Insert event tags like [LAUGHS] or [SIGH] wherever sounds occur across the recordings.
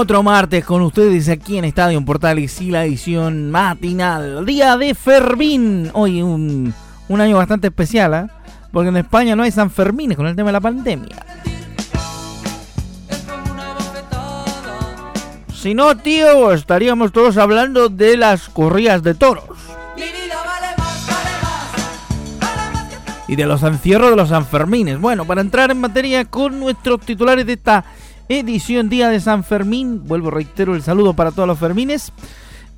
Otro martes con ustedes aquí en Estadio Portales y la edición matinal. Día de Fermín. Hoy un, un año bastante especial, ¿eh? porque en España no hay San Fermín con el tema de la pandemia. Si no, tío, estaríamos todos hablando de las corridas de toros. Y de los encierros de los Sanfermines. Bueno, para entrar en materia con nuestros titulares de esta edición Día de San Fermín. Vuelvo, reitero el saludo para todos los Fermines.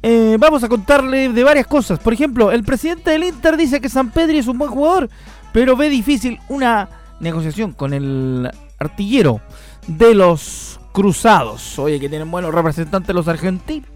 Eh, vamos a contarle de varias cosas. Por ejemplo, el presidente del Inter dice que San Pedri es un buen jugador, pero ve difícil una negociación con el artillero de los Cruzados. Oye, que tienen buenos representantes los argentinos.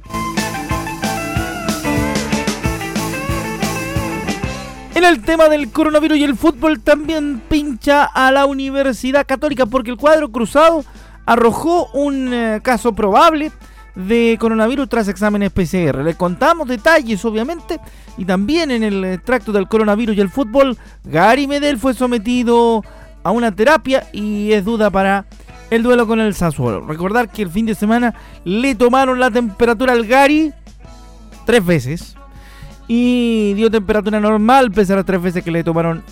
En el tema del coronavirus y el fútbol también pincha a la Universidad Católica porque el cuadro cruzado arrojó un eh, caso probable de coronavirus tras exámenes PCR. Le contamos detalles, obviamente, y también en el tracto del coronavirus y el fútbol, Gary Medel fue sometido a una terapia y es duda para el duelo con el Sassuolo. Recordar que el fin de semana le tomaron la temperatura al Gary tres veces y dio temperatura normal pese a las tres veces que le tomaron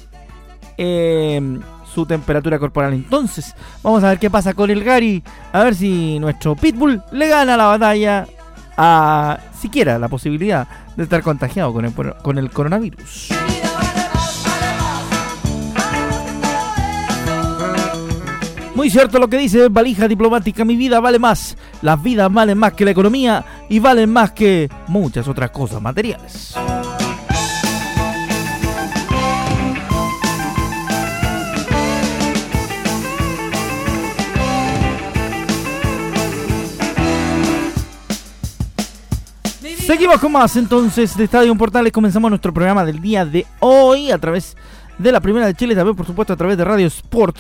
eh, su temperatura corporal. Entonces, vamos a ver qué pasa con el Gary. A ver si nuestro Pitbull le gana la batalla a siquiera la posibilidad de estar contagiado con el, con el coronavirus. Muy cierto lo que dice Valija Diplomática, mi vida vale más, las vidas valen más que la economía y valen más que muchas otras cosas materiales. Seguimos con más entonces de Estadio Portales. Comenzamos nuestro programa del día de hoy a través de la Primera de Chile, también por supuesto a través de Radio Sport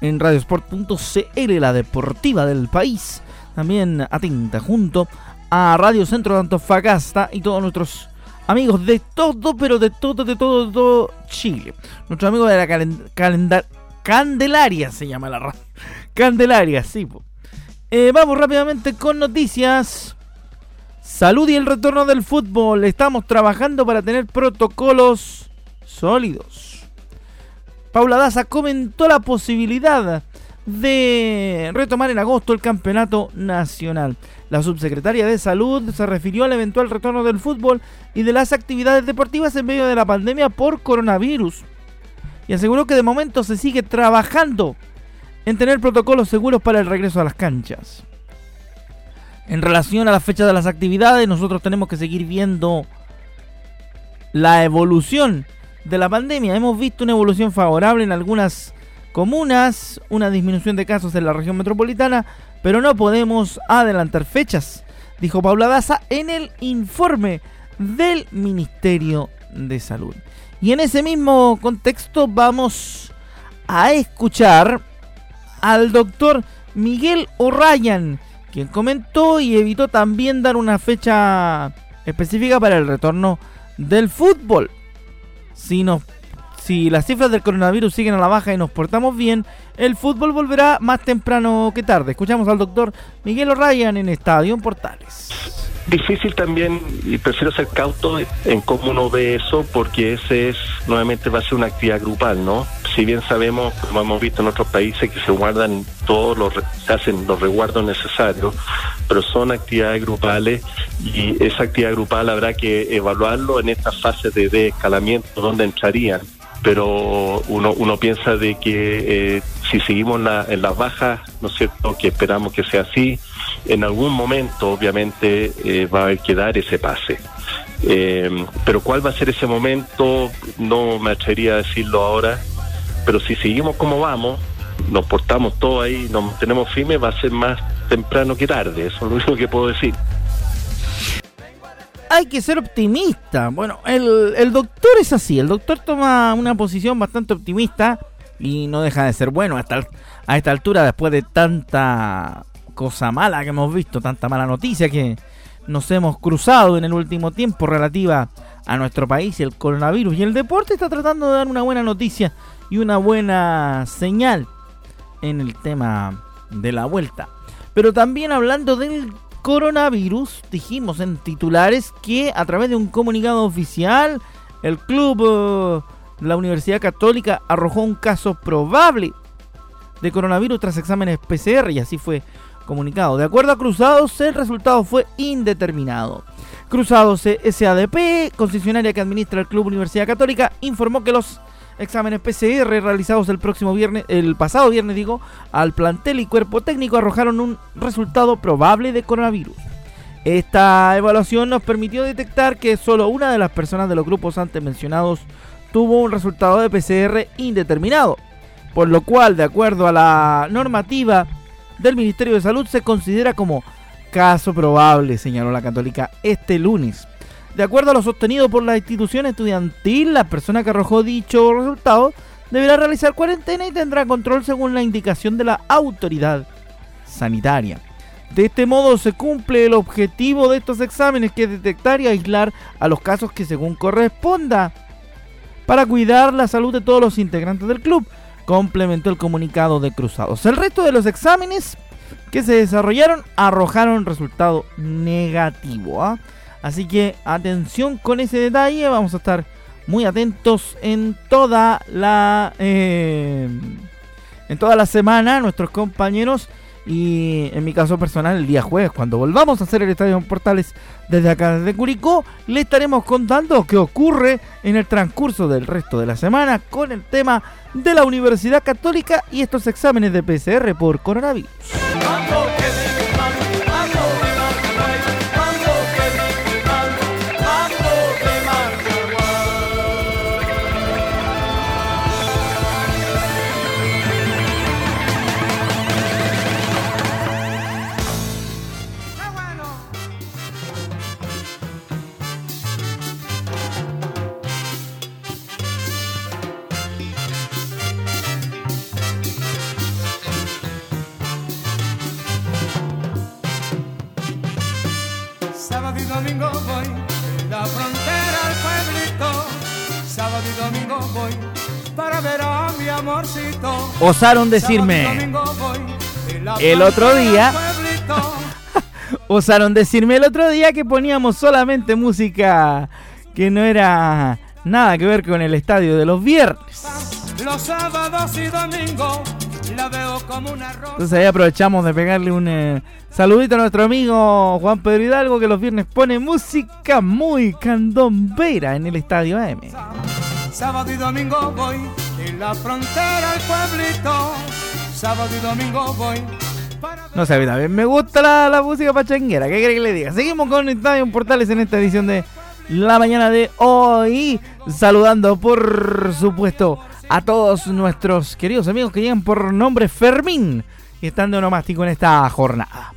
en radiosport.cl, la deportiva del país. También atenta junto a Radio Centro de Antofagasta y todos nuestros amigos de todo, pero de todo, de todo, de todo Chile. Nuestro amigo de la Candelaria se llama la radio. [LAUGHS] Candelaria, sí. Eh, vamos rápidamente con noticias. Salud y el retorno del fútbol. Estamos trabajando para tener protocolos sólidos. Paula Daza comentó la posibilidad de retomar en agosto el campeonato nacional. La subsecretaria de Salud se refirió al eventual retorno del fútbol y de las actividades deportivas en medio de la pandemia por coronavirus. Y aseguró que de momento se sigue trabajando en tener protocolos seguros para el regreso a las canchas. En relación a la fecha de las actividades, nosotros tenemos que seguir viendo la evolución de la pandemia. Hemos visto una evolución favorable en algunas comunas, una disminución de casos en la región metropolitana, pero no podemos adelantar fechas, dijo Paula Daza en el informe del Ministerio de Salud. Y en ese mismo contexto vamos a escuchar al doctor Miguel O'Ryan, quien comentó y evitó también dar una fecha específica para el retorno del fútbol. Si, si las cifras del coronavirus siguen a la baja y nos portamos bien, el fútbol volverá más temprano que tarde. Escuchamos al doctor Miguel O'Ryan en Estadio Portales difícil también y prefiero ser cauto en cómo uno ve eso porque ese es nuevamente va a ser una actividad grupal, ¿no? Si bien sabemos, como hemos visto en otros países, que se guardan todos los, se hacen los resguardos necesarios, pero son actividades grupales y esa actividad grupal habrá que evaluarlo en esta fase de desescalamiento donde entrarían pero uno, uno piensa de que eh, si seguimos en las bajas, ¿no es cierto?, que esperamos que sea así, en algún momento obviamente eh, va a haber que dar ese pase. Eh, pero cuál va a ser ese momento, no me atrevería a decirlo ahora, pero si seguimos como vamos, nos portamos todo ahí, nos mantenemos firmes, va a ser más temprano que tarde, eso es lo único que puedo decir. Hay que ser optimista. Bueno, el, el doctor es así, el doctor toma una posición bastante optimista y no deja de ser bueno hasta a esta altura después de tanta cosa mala que hemos visto, tanta mala noticia que nos hemos cruzado en el último tiempo relativa a nuestro país el coronavirus. Y el deporte está tratando de dar una buena noticia y una buena señal en el tema de la vuelta. Pero también hablando del coronavirus, dijimos en titulares que a través de un comunicado oficial, el club, eh, la Universidad Católica, arrojó un caso probable de coronavirus tras exámenes PCR y así fue comunicado. De acuerdo a Cruzados, el resultado fue indeterminado. Cruzados SADP, concesionaria que administra el Club Universidad Católica, informó que los exámenes PCR realizados el próximo viernes, el pasado viernes digo, al plantel y cuerpo técnico arrojaron un resultado probable de coronavirus. Esta evaluación nos permitió detectar que solo una de las personas de los grupos antes mencionados tuvo un resultado de PCR indeterminado, por lo cual, de acuerdo a la normativa del Ministerio de Salud se considera como caso probable, señaló la católica este lunes. De acuerdo a lo sostenido por la institución estudiantil, la persona que arrojó dicho resultado deberá realizar cuarentena y tendrá control según la indicación de la autoridad sanitaria. De este modo se cumple el objetivo de estos exámenes que es detectar y aislar a los casos que según corresponda para cuidar la salud de todos los integrantes del club complementó el comunicado de Cruzados. El resto de los exámenes que se desarrollaron arrojaron resultado negativo. ¿ah? Así que atención con ese detalle, vamos a estar muy atentos en toda la eh, en toda la semana nuestros compañeros y en mi caso personal, el día jueves, cuando volvamos a hacer el Estadio Portales desde acá, desde Curicó, le estaremos contando qué ocurre en el transcurso del resto de la semana con el tema de la Universidad Católica y estos exámenes de PCR por coronavirus. Osaron decirme el otro día. [LAUGHS] Osaron decirme el otro día que poníamos solamente música que no era nada que ver con el estadio de los viernes. Los sábados y domingos la veo como una rosa. Entonces ahí aprovechamos de pegarle un eh, saludito a nuestro amigo Juan Pedro Hidalgo que los viernes pone música muy candombera en el estadio AM. Sábado y domingo voy en la frontera al pueblito. Sábado y domingo voy. No sé, también me gusta la, la música pachanguera. ¿Qué quiere que le diga? Seguimos con Estadio Portales en esta edición de la mañana de hoy. Saludando, por supuesto, a todos nuestros queridos amigos que llegan por nombre Fermín y están de onomástico en esta jornada.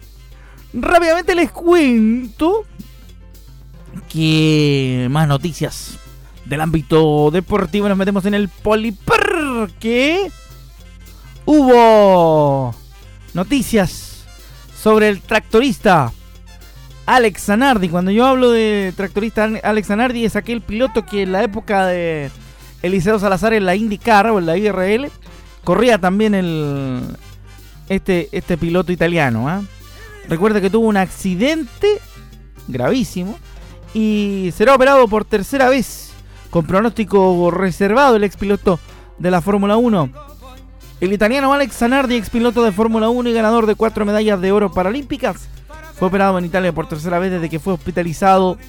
Rápidamente les cuento que más noticias del ámbito deportivo. Nos metemos en el poliparque. Hubo noticias sobre el tractorista Alex Zanardi. Cuando yo hablo de tractorista Alex Zanardi es aquel piloto que en la época de Eliseo Salazar en la IndyCar o en la IRL. Corría también el este, este piloto italiano. ¿ah? Recuerda que tuvo un accidente gravísimo y será operado por tercera vez con pronóstico reservado el ex piloto de la Fórmula 1. El italiano Alex Zanardi, ex piloto de Fórmula 1 y ganador de cuatro medallas de oro paralímpicas, fue operado en Italia por tercera vez desde que fue hospitalizado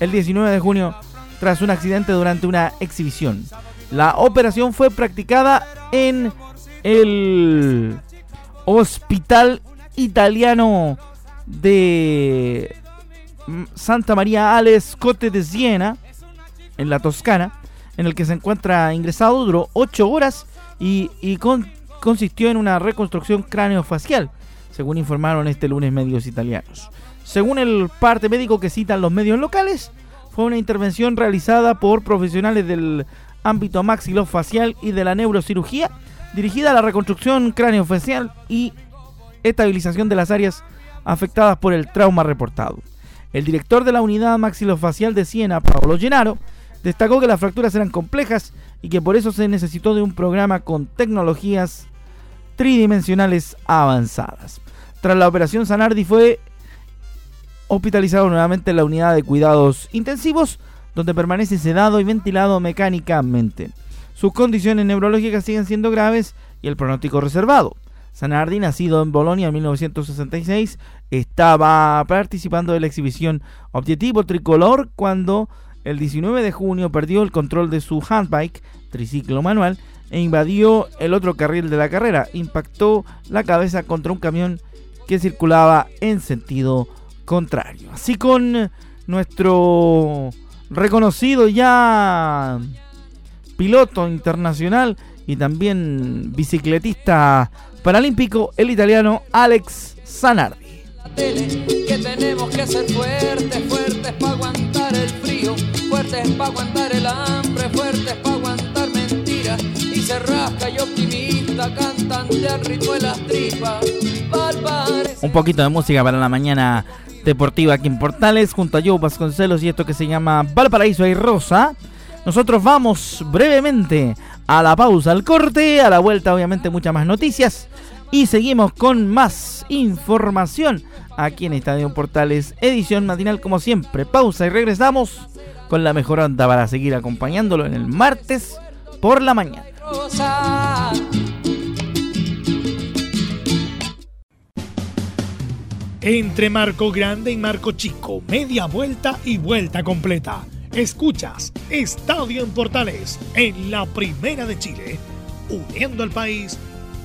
el 19 de junio tras un accidente durante una exhibición. La operación fue practicada en el Hospital Italiano de Santa María Ale Scotte de Siena, en la Toscana, en el que se encuentra ingresado, duró 8 horas y, consistió en una reconstrucción cráneofacial. según informaron este lunes medios italianos. Según el parte médico que citan los medios locales, fue una intervención realizada por profesionales del ámbito maxilofacial y de la neurocirugía, dirigida a la reconstrucción craneofacial y estabilización de las áreas afectadas por el trauma reportado. El director de la unidad maxilofacial de Siena, Paolo Gennaro, destacó que las fracturas eran complejas y que por eso se necesitó de un programa con tecnologías tridimensionales avanzadas. Tras la operación, Sanardi fue hospitalizado nuevamente en la unidad de cuidados intensivos, donde permanece sedado y ventilado mecánicamente. Sus condiciones neurológicas siguen siendo graves y el pronóstico reservado. Sanardi, nacido en Bolonia en 1966, estaba participando de la exhibición Objetivo Tricolor cuando el 19 de junio perdió el control de su handbike, triciclo manual, e invadió el otro carril de la carrera. Impactó la cabeza contra un camión que circulaba en sentido contrario. Así con nuestro reconocido ya piloto internacional y también bicicletista paralímpico, el italiano Alex Zanardi. El frío, fuertes para aguantar el hambre, fuertes para aguantar mentiras. Y se y optimista, cantante al tripas. Un poquito de música para la mañana deportiva aquí en Portales, junto a Joe Vasconcelos y esto que se llama Valparaíso y Rosa. Nosotros vamos brevemente a la pausa, al corte, a la vuelta obviamente muchas más noticias y seguimos con más información aquí en Estadio Portales, edición matinal como siempre. Pausa y regresamos con la mejor onda para seguir acompañándolo en el martes por la mañana. Entre Marco Grande y Marco Chico, media vuelta y vuelta completa. Escuchas Estadio en Portales en la Primera de Chile, uniendo al país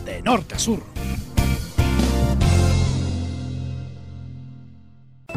de norte a sur.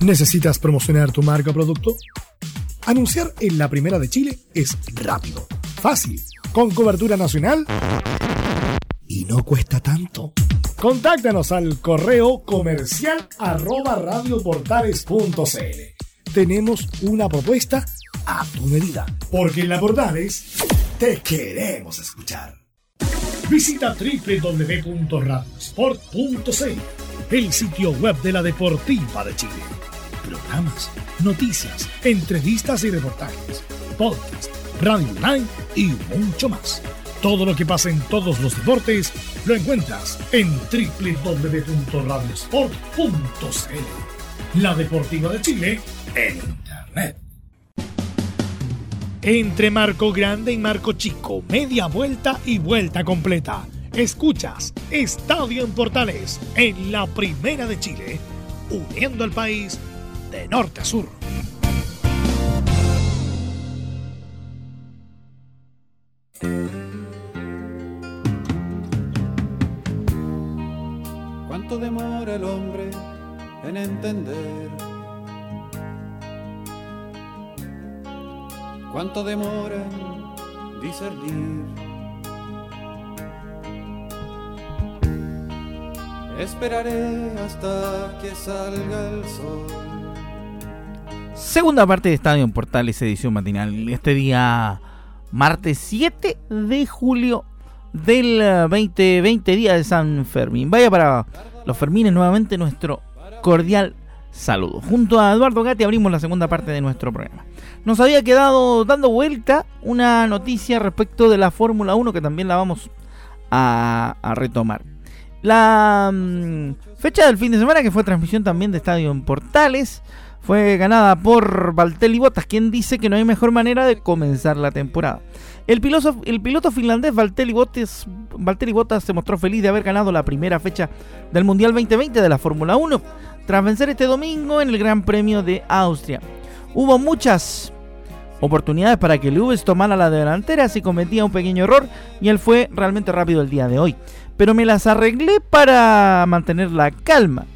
¿Necesitas promocionar tu marca o producto? Anunciar en la Primera de Chile es rápido, fácil, con cobertura nacional y no cuesta tanto. Contáctanos al correo comercial arroba. Tenemos una propuesta a tu medida, porque en la Portales te queremos escuchar. Visita www.radiosport.cl, el sitio web de la Deportiva de Chile programas, noticias, entrevistas y reportajes, podcast, radio online y mucho más. Todo lo que pasa en todos los deportes lo encuentras en www.radiosport.cl. La Deportiva de Chile en Internet. Entre Marco Grande y Marco Chico, media vuelta y vuelta completa. Escuchas Estadio en Portales en la Primera de Chile, uniendo al país de norte a sur. ¿Cuánto demora el hombre en entender? ¿Cuánto demora en discernir? Esperaré hasta que salga el sol. Segunda parte de Estadio en Portales, edición matinal. Este día, martes 7 de julio del 2020, eh, día de San Fermín. Vaya para los Fermines nuevamente nuestro cordial saludo. Junto a Eduardo Gatti abrimos la segunda parte de nuestro programa. Nos había quedado dando vuelta una noticia respecto de la Fórmula 1 que también la vamos a, retomar. La mm, fecha del fin de semana, que fue transmisión también de Estadio en Portales, fue ganada por Valtteri Bottas, quien dice que no hay mejor manera de comenzar la temporada. El piloto, finlandés Valtteri Bottas, Valtteri Bottas se mostró feliz de haber ganado la primera fecha del Mundial 2020 de la Fórmula 1, tras vencer este domingo en el Gran Premio de Austria. Hubo muchas oportunidades para que Lewis tomara la delantera si cometía un pequeño error y él fue realmente rápido el día de hoy. Pero me las arreglé para mantener la calma.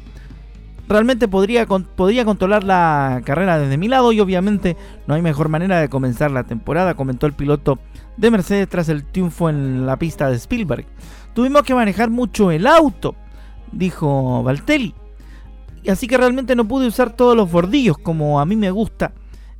Realmente podría, podría controlar la carrera desde mi lado y obviamente no hay mejor manera de comenzar la temporada, comentó el piloto de Mercedes tras el triunfo en la pista de Spielberg. Tuvimos que manejar mucho el auto, dijo Valtelli. Así que realmente no pude usar todos los bordillos como a mí me gusta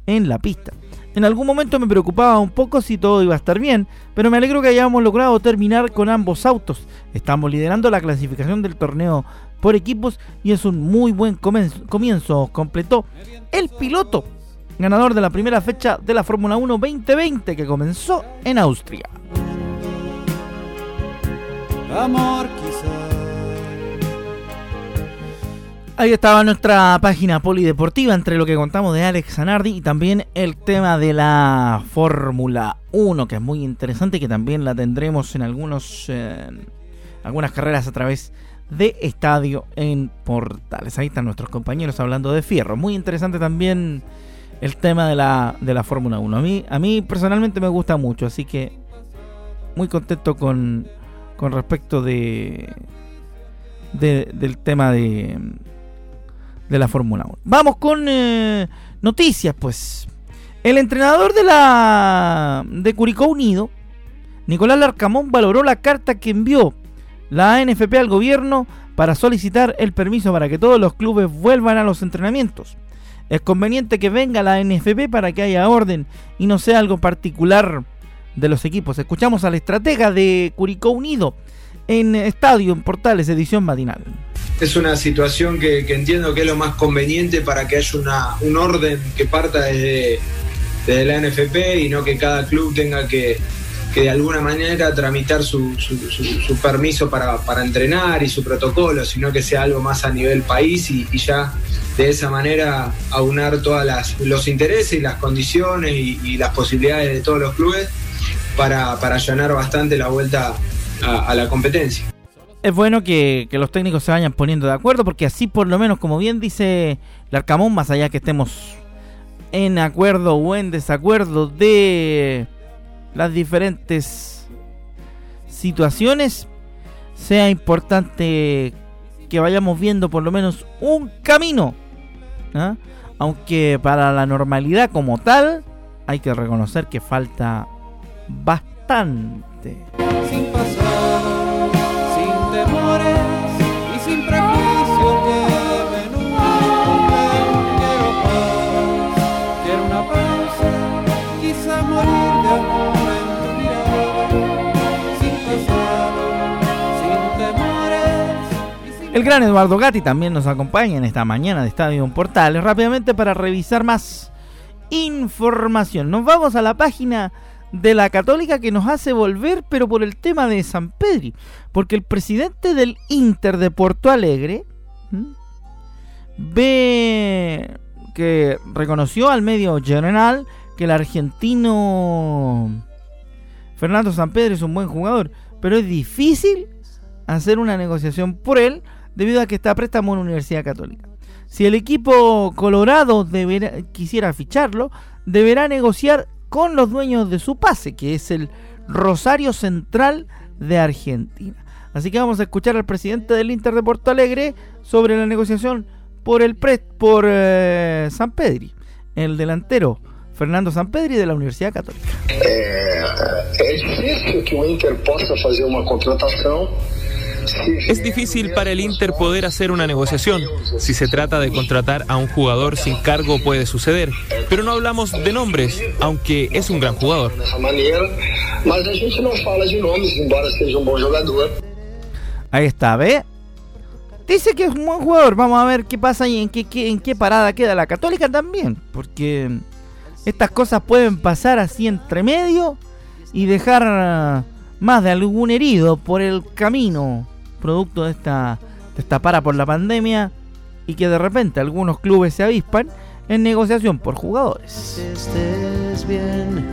en la pista. En algún momento me preocupaba un poco si todo iba a estar bien, pero me alegro que hayamos logrado terminar con ambos autos. Estamos liderando la clasificación del torneo por equipos y es un muy buen comienzo, completó el piloto ganador de la primera fecha de la Fórmula 1 2020 que comenzó en Austria. Ahí estaba nuestra página polideportiva entre lo que contamos de Alex Zanardi y también el tema de la Fórmula 1, que es muy interesante y que también la tendremos en algunos eh, algunas carreras a través de estadio en Portales. Ahí están nuestros compañeros hablando de fierro. Muy interesante también el tema de la, de la Fórmula 1. A mí, a mí personalmente me gusta mucho, así que muy contento con, con respecto de, de del tema de de la Fórmula 1. Vamos con eh, noticias, pues. El entrenador de la de Curicó Unido, Nicolás Larcamón, valoró la carta que envió la ANFP al gobierno para solicitar el permiso para que todos los clubes vuelvan a los entrenamientos. Es conveniente que venga la ANFP para que haya orden y no sea algo particular de los equipos. Escuchamos al estratega de Curicó Unido en Estadio en Portales, edición matinal. Es una situación que, entiendo que es lo más conveniente para que haya una, un orden que parta desde, la NFP y no que cada club tenga que, de alguna manera tramitar su, permiso para, entrenar y su protocolo, sino que sea algo más a nivel país y, ya de esa manera aunar todos los intereses y las condiciones y, las posibilidades de todos los clubes para, allanar bastante la vuelta a la competencia es bueno que, los técnicos se vayan poniendo de acuerdo, porque así por lo menos, como bien dice Larcamón, más allá que estemos en acuerdo o en desacuerdo de las diferentes situaciones, sea importante que vayamos viendo por lo menos un camino. ¿ah? Aunque para la normalidad como tal, hay que reconocer que falta bastante. El gran Eduardo Gatti también nos acompaña en esta mañana de Estadio Portales rápidamente para revisar más información. Nos vamos a la página de la Católica que nos hace volver, pero por el tema de San Pedri. Porque el presidente del Inter de Porto Alegre ve que reconoció al medio general que el argentino Fernando Sampedri es un buen jugador, pero es difícil hacer una negociación por él debido a que está a préstamo en la Universidad Católica. Si el equipo colorado quisiera ficharlo, deberá negociar con los dueños de su pase, que es el Rosario Central de Argentina. Así que vamos a escuchar al presidente del Inter de Porto Alegre sobre la negociación por el pre por eh, San Pedri, el delantero Fernando Sampedri de la Universidad Católica. Eh, es difícil que un Inter pueda hacer una contratación es difícil para el Inter poder hacer una negociación. Si se trata de contratar a un jugador sin cargo puede suceder, pero no hablamos de nombres, aunque es un gran jugador. Ahí está, ¿ve? Dice que es un buen jugador. Vamos a ver qué pasa y en qué, en qué parada queda la Católica también. Porque estas cosas pueden pasar así entre medio y dejar más de algún herido por el camino producto de esta, de esta para por la pandemia y que de repente algunos clubes se avispan en negociación por jugadores. Estés bien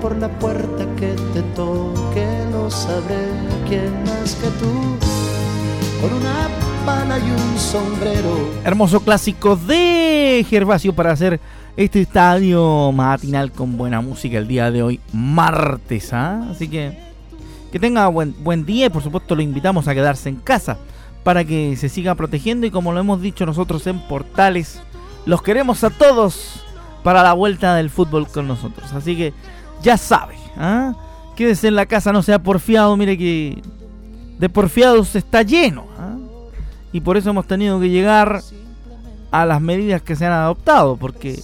por la puerta que te toque, no sabré quién más que tú. Con una pala y un sombrero. Hermoso clásico de Gervasio para hacer este estadio matinal con buena música el día de hoy, martes. ¿ah? Así que que tenga buen, buen día y por supuesto lo invitamos a quedarse en casa para que se siga protegiendo y como lo hemos dicho nosotros en Portales, los queremos a todos para la vuelta del fútbol con nosotros. Así que ya sabe, ¿ah? quédese en la casa, no sea porfiado, mire que de porfiados está lleno. ¿ah? Y por eso hemos tenido que llegar a las medidas que se han adoptado, porque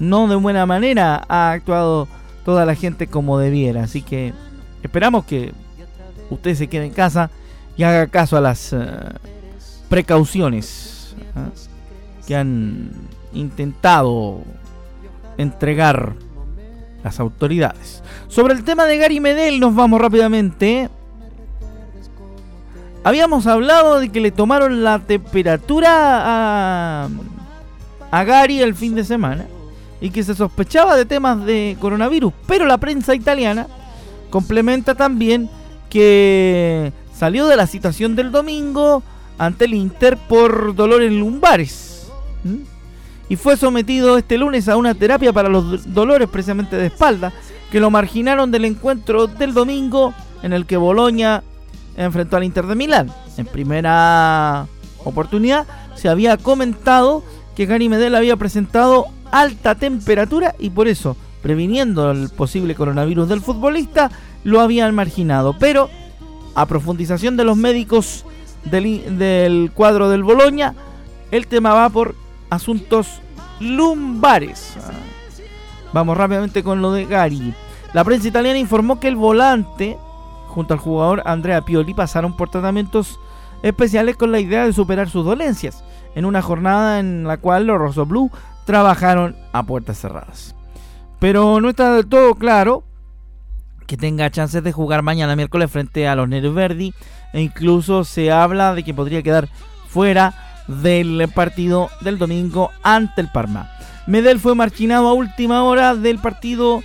no de buena manera ha actuado toda la gente como debiera. Así que Esperamos que usted se quede en casa y haga caso a las eh, precauciones ¿eh? que han intentado entregar las autoridades. Sobre el tema de Gary Medel nos vamos rápidamente. Habíamos hablado de que le tomaron la temperatura a, a Gary el fin de semana y que se sospechaba de temas de coronavirus, pero la prensa italiana Complementa también que salió de la situación del domingo ante el Inter por dolores lumbares. Y fue sometido este lunes a una terapia para los dolores precisamente de espalda que lo marginaron del encuentro del domingo en el que Boloña enfrentó al Inter de Milán. En primera oportunidad se había comentado que Gary Medel había presentado alta temperatura y por eso previniendo el posible coronavirus del futbolista, lo habían marginado. Pero a profundización de los médicos del, cuadro del Boloña, el tema va por asuntos lumbares. Vamos rápidamente con lo de Gary. La prensa italiana informó que el volante, junto al jugador Andrea Pioli, pasaron por tratamientos especiales con la idea de superar sus dolencias, en una jornada en la cual los Rosso Blue trabajaron a puertas cerradas. Pero no está del todo claro que tenga chances de jugar mañana miércoles frente a los Nero Verdi. E incluso se habla de que podría quedar fuera del partido del domingo ante el Parma. Medel fue marchinado a última hora del partido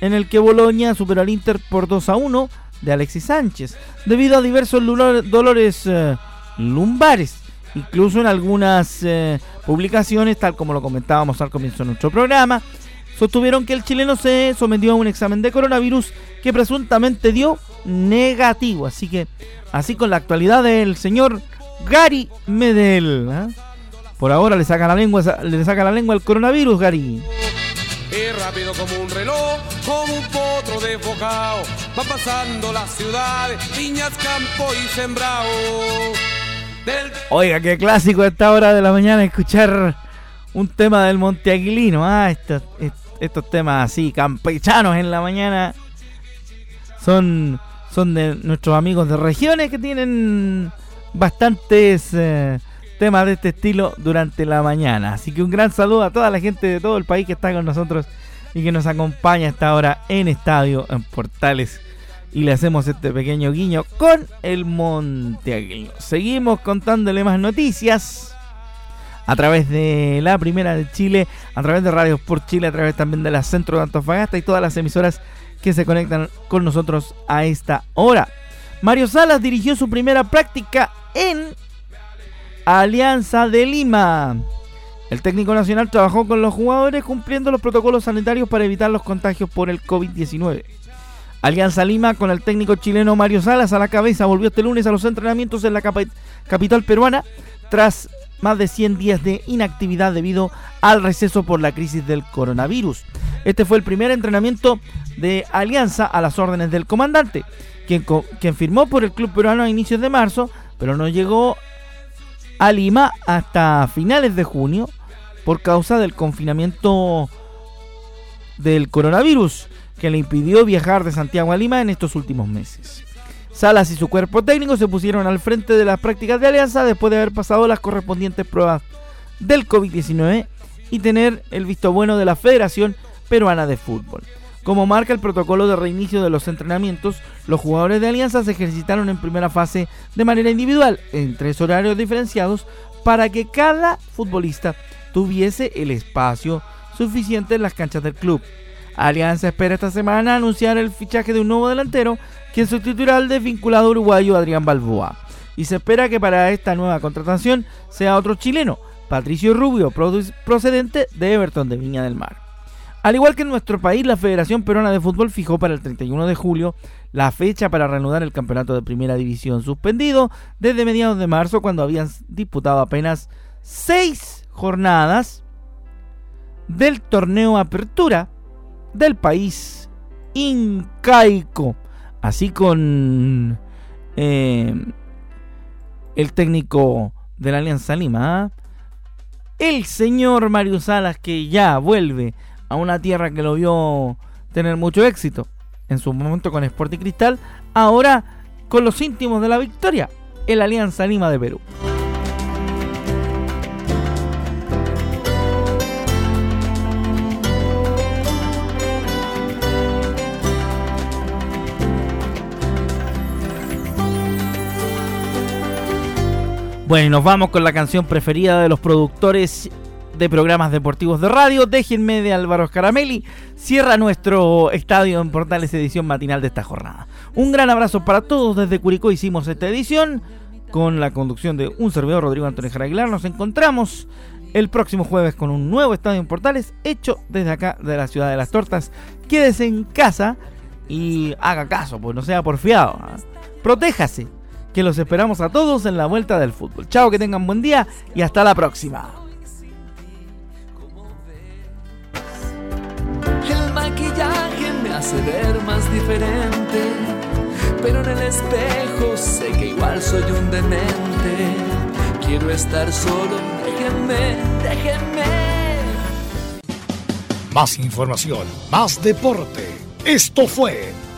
en el que Boloña superó al Inter por 2 a 1 de Alexis Sánchez, debido a diversos dolores eh, lumbares. Incluso en algunas eh, publicaciones, tal como lo comentábamos al comienzo de nuestro programa, sostuvieron que el chileno se sometió a un examen de coronavirus que presuntamente dio negativo. Así que, así con la actualidad del señor Gary Medel. ¿eh? Por ahora le saca la lengua, le saca la lengua el coronavirus, Gary. Es rápido como un reloj, como un potro desbocado. Va pasando las ciudades, viñas, campo y sembrado. Oiga, qué clásico a esta hora de la mañana escuchar un tema del Monte Aguilino. Ah, esto, estos temas así campechanos en la mañana son, son de nuestros amigos de regiones que tienen bastantes eh, temas de este estilo durante la mañana. Así que un gran saludo a toda la gente de todo el país que está con nosotros y que nos acompaña hasta ahora en Estadio, en Portales. Y le hacemos este pequeño guiño con el Monte. Seguimos contándole más noticias. A través de la Primera de Chile, a través de Radio Sport Chile, a través también de la Centro de Antofagasta y todas las emisoras que se conectan con nosotros a esta hora. Mario Salas dirigió su primera práctica en Alianza de Lima. El técnico nacional trabajó con los jugadores cumpliendo los protocolos sanitarios para evitar los contagios por el COVID-19. Alianza Lima con el técnico chileno Mario Salas a la cabeza volvió este lunes a los entrenamientos en la capital peruana tras más de 100 días de inactividad debido al receso por la crisis del coronavirus. Este fue el primer entrenamiento de Alianza a las órdenes del comandante, quien, quien firmó por el club peruano a inicios de marzo, pero no llegó a Lima hasta finales de junio por causa del confinamiento del coronavirus que le impidió viajar de Santiago a Lima en estos últimos meses. Salas y su cuerpo técnico se pusieron al frente de las prácticas de alianza después de haber pasado las correspondientes pruebas del COVID-19 y tener el visto bueno de la Federación Peruana de Fútbol. Como marca el protocolo de reinicio de los entrenamientos, los jugadores de Alianza se ejercitaron en primera fase de manera individual, en tres horarios diferenciados, para que cada futbolista tuviese el espacio suficiente en las canchas del club. Alianza espera esta semana anunciar el fichaje de un nuevo delantero, quien sustituirá al desvinculado uruguayo Adrián Balboa. Y se espera que para esta nueva contratación sea otro chileno, Patricio Rubio, procedente de Everton de Viña del Mar. Al igual que en nuestro país, la Federación Peruana de Fútbol fijó para el 31 de julio la fecha para reanudar el campeonato de primera división suspendido desde mediados de marzo cuando habían disputado apenas seis jornadas del torneo Apertura del país incaico. Así con eh, el técnico de la Alianza Lima, ¿ah? el señor Mario Salas que ya vuelve a una tierra que lo vio tener mucho éxito en su momento con Sporting Cristal, ahora con los íntimos de la victoria, el Alianza Lima de Perú. Bueno, y nos vamos con la canción preferida de los productores de programas deportivos de radio. Déjenme de Álvaro Scaramelli. Cierra nuestro estadio en Portales edición matinal de esta jornada. Un gran abrazo para todos. Desde Curicó hicimos esta edición con la conducción de un servidor Rodrigo Antonio Aguilar. Nos encontramos el próximo jueves con un nuevo estadio en Portales hecho desde acá de la ciudad de las tortas. Quédese en casa y haga caso, pues no sea porfiado. ¿ah? Protéjase que los esperamos a todos en la vuelta del fútbol. Chao, que tengan buen día y hasta la próxima. El maquillaje me hace ver más diferente, pero en el espejo sé que igual soy un demente. Quiero estar solo, déjenme, déjenme. Más información, más deporte. Esto fue